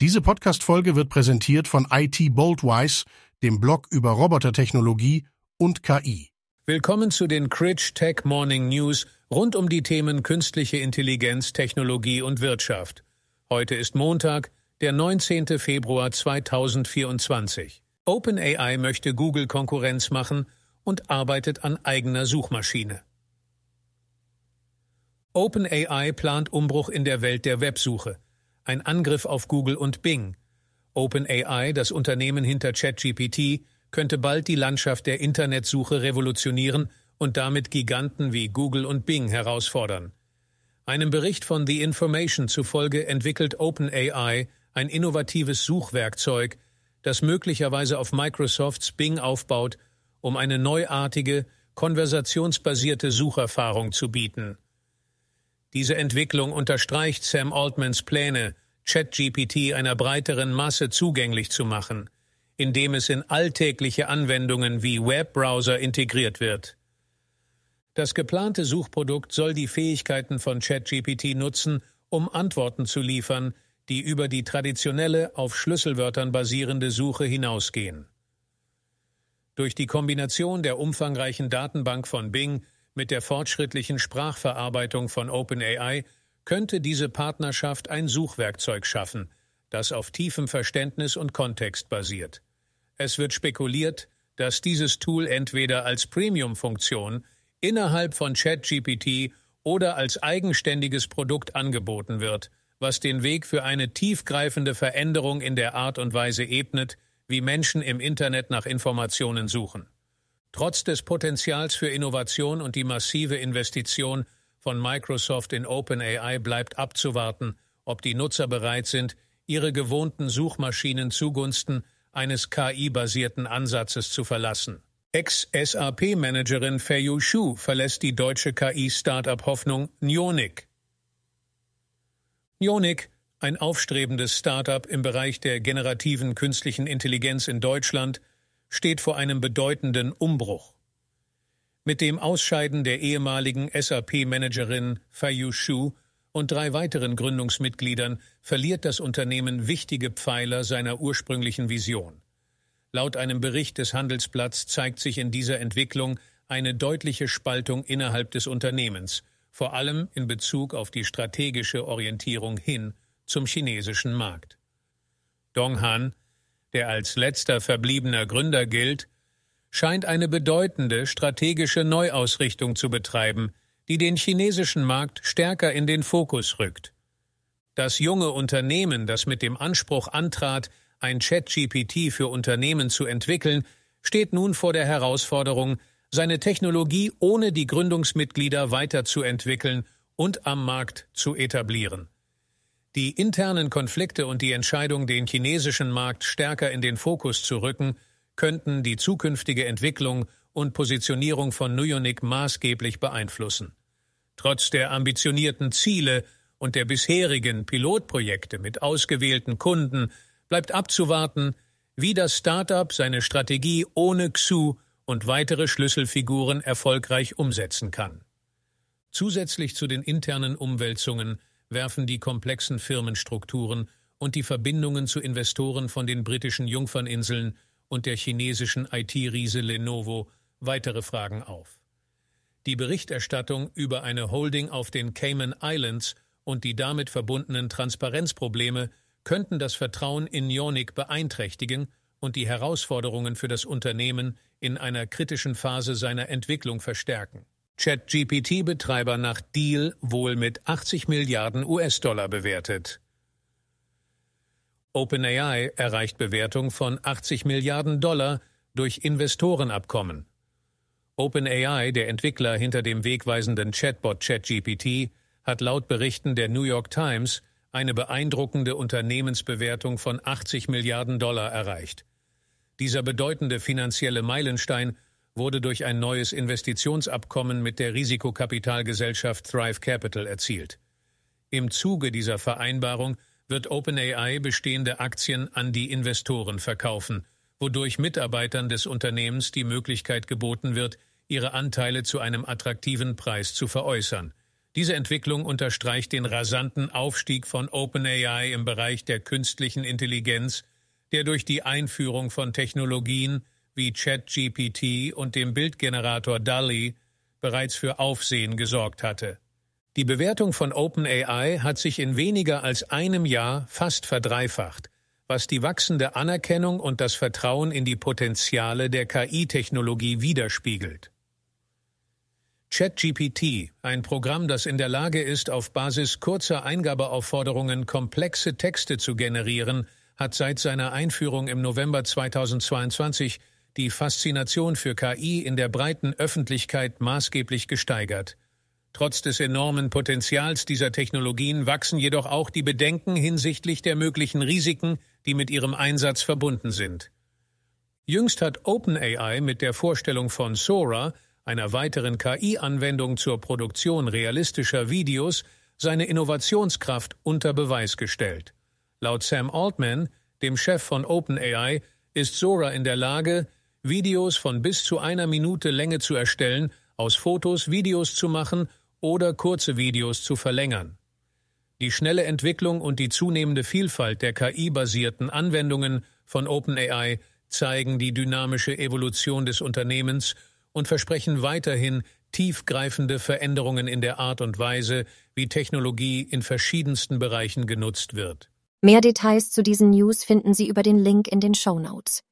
Diese Podcast-Folge wird präsentiert von IT Boldwise, dem Blog über Robotertechnologie und KI. Willkommen zu den Critch Tech Morning News rund um die Themen künstliche Intelligenz, Technologie und Wirtschaft. Heute ist Montag, der 19. Februar 2024. OpenAI möchte Google Konkurrenz machen und arbeitet an eigener Suchmaschine. OpenAI plant Umbruch in der Welt der Websuche ein Angriff auf Google und Bing. OpenAI, das Unternehmen hinter ChatGPT, könnte bald die Landschaft der Internetsuche revolutionieren und damit Giganten wie Google und Bing herausfordern. Einem Bericht von The Information zufolge entwickelt OpenAI ein innovatives Suchwerkzeug, das möglicherweise auf Microsofts Bing aufbaut, um eine neuartige, konversationsbasierte Sucherfahrung zu bieten. Diese Entwicklung unterstreicht Sam Altmans Pläne, ChatGPT einer breiteren Masse zugänglich zu machen, indem es in alltägliche Anwendungen wie Webbrowser integriert wird. Das geplante Suchprodukt soll die Fähigkeiten von ChatGPT nutzen, um Antworten zu liefern, die über die traditionelle, auf Schlüsselwörtern basierende Suche hinausgehen. Durch die Kombination der umfangreichen Datenbank von Bing mit der fortschrittlichen Sprachverarbeitung von OpenAI könnte diese Partnerschaft ein Suchwerkzeug schaffen, das auf tiefem Verständnis und Kontext basiert. Es wird spekuliert, dass dieses Tool entweder als Premium-Funktion innerhalb von ChatGPT oder als eigenständiges Produkt angeboten wird, was den Weg für eine tiefgreifende Veränderung in der Art und Weise ebnet, wie Menschen im Internet nach Informationen suchen. Trotz des Potenzials für Innovation und die massive Investition von Microsoft in OpenAI bleibt abzuwarten, ob die Nutzer bereit sind, ihre gewohnten Suchmaschinen zugunsten eines KI-basierten Ansatzes zu verlassen. Ex-SAP-Managerin Feiyu Shu verlässt die deutsche KI-Startup-Hoffnung Nionic. Nionic, ein aufstrebendes Startup im Bereich der generativen künstlichen Intelligenz in Deutschland, steht vor einem bedeutenden Umbruch. Mit dem Ausscheiden der ehemaligen SAP-Managerin Feiyu Shu und drei weiteren Gründungsmitgliedern verliert das Unternehmen wichtige Pfeiler seiner ursprünglichen Vision. Laut einem Bericht des Handelsblatts zeigt sich in dieser Entwicklung eine deutliche Spaltung innerhalb des Unternehmens, vor allem in Bezug auf die strategische Orientierung hin zum chinesischen Markt. Dong Han, der als letzter verbliebener Gründer gilt, scheint eine bedeutende strategische Neuausrichtung zu betreiben, die den chinesischen Markt stärker in den Fokus rückt. Das junge Unternehmen, das mit dem Anspruch antrat, ein Chat-GPT für Unternehmen zu entwickeln, steht nun vor der Herausforderung, seine Technologie ohne die Gründungsmitglieder weiterzuentwickeln und am Markt zu etablieren. Die internen Konflikte und die Entscheidung, den chinesischen Markt stärker in den Fokus zu rücken, könnten die zukünftige Entwicklung und Positionierung von Nuyonik maßgeblich beeinflussen. Trotz der ambitionierten Ziele und der bisherigen Pilotprojekte mit ausgewählten Kunden bleibt abzuwarten, wie das Startup seine Strategie ohne Xu und weitere Schlüsselfiguren erfolgreich umsetzen kann. Zusätzlich zu den internen Umwälzungen werfen die komplexen Firmenstrukturen und die Verbindungen zu Investoren von den britischen Jungferninseln und der chinesischen IT-Riese Lenovo weitere Fragen auf. Die Berichterstattung über eine Holding auf den Cayman Islands und die damit verbundenen Transparenzprobleme könnten das Vertrauen in Ionic beeinträchtigen und die Herausforderungen für das Unternehmen in einer kritischen Phase seiner Entwicklung verstärken. ChatGPT-Betreiber nach Deal wohl mit 80 Milliarden US-Dollar bewertet. OpenAI erreicht Bewertung von 80 Milliarden Dollar durch Investorenabkommen. OpenAI, der Entwickler hinter dem wegweisenden Chatbot ChatGPT, hat laut Berichten der New York Times eine beeindruckende Unternehmensbewertung von 80 Milliarden Dollar erreicht. Dieser bedeutende finanzielle Meilenstein wurde durch ein neues Investitionsabkommen mit der Risikokapitalgesellschaft Thrive Capital erzielt. Im Zuge dieser Vereinbarung wird OpenAI bestehende Aktien an die Investoren verkaufen, wodurch Mitarbeitern des Unternehmens die Möglichkeit geboten wird, ihre Anteile zu einem attraktiven Preis zu veräußern. Diese Entwicklung unterstreicht den rasanten Aufstieg von OpenAI im Bereich der künstlichen Intelligenz, der durch die Einführung von Technologien wie ChatGPT und dem Bildgenerator DALI bereits für Aufsehen gesorgt hatte. Die Bewertung von OpenAI hat sich in weniger als einem Jahr fast verdreifacht, was die wachsende Anerkennung und das Vertrauen in die Potenziale der KI-Technologie widerspiegelt. ChatGPT, ein Programm, das in der Lage ist, auf Basis kurzer Eingabeaufforderungen komplexe Texte zu generieren, hat seit seiner Einführung im November 2022 die Faszination für KI in der breiten Öffentlichkeit maßgeblich gesteigert. Trotz des enormen Potenzials dieser Technologien wachsen jedoch auch die Bedenken hinsichtlich der möglichen Risiken, die mit ihrem Einsatz verbunden sind. Jüngst hat OpenAI mit der Vorstellung von Sora, einer weiteren KI-Anwendung zur Produktion realistischer Videos, seine Innovationskraft unter Beweis gestellt. Laut Sam Altman, dem Chef von OpenAI, ist Sora in der Lage, Videos von bis zu einer Minute Länge zu erstellen, aus Fotos Videos zu machen oder kurze Videos zu verlängern. Die schnelle Entwicklung und die zunehmende Vielfalt der KI-basierten Anwendungen von OpenAI zeigen die dynamische Evolution des Unternehmens und versprechen weiterhin tiefgreifende Veränderungen in der Art und Weise, wie Technologie in verschiedensten Bereichen genutzt wird. Mehr Details zu diesen News finden Sie über den Link in den Show Notes.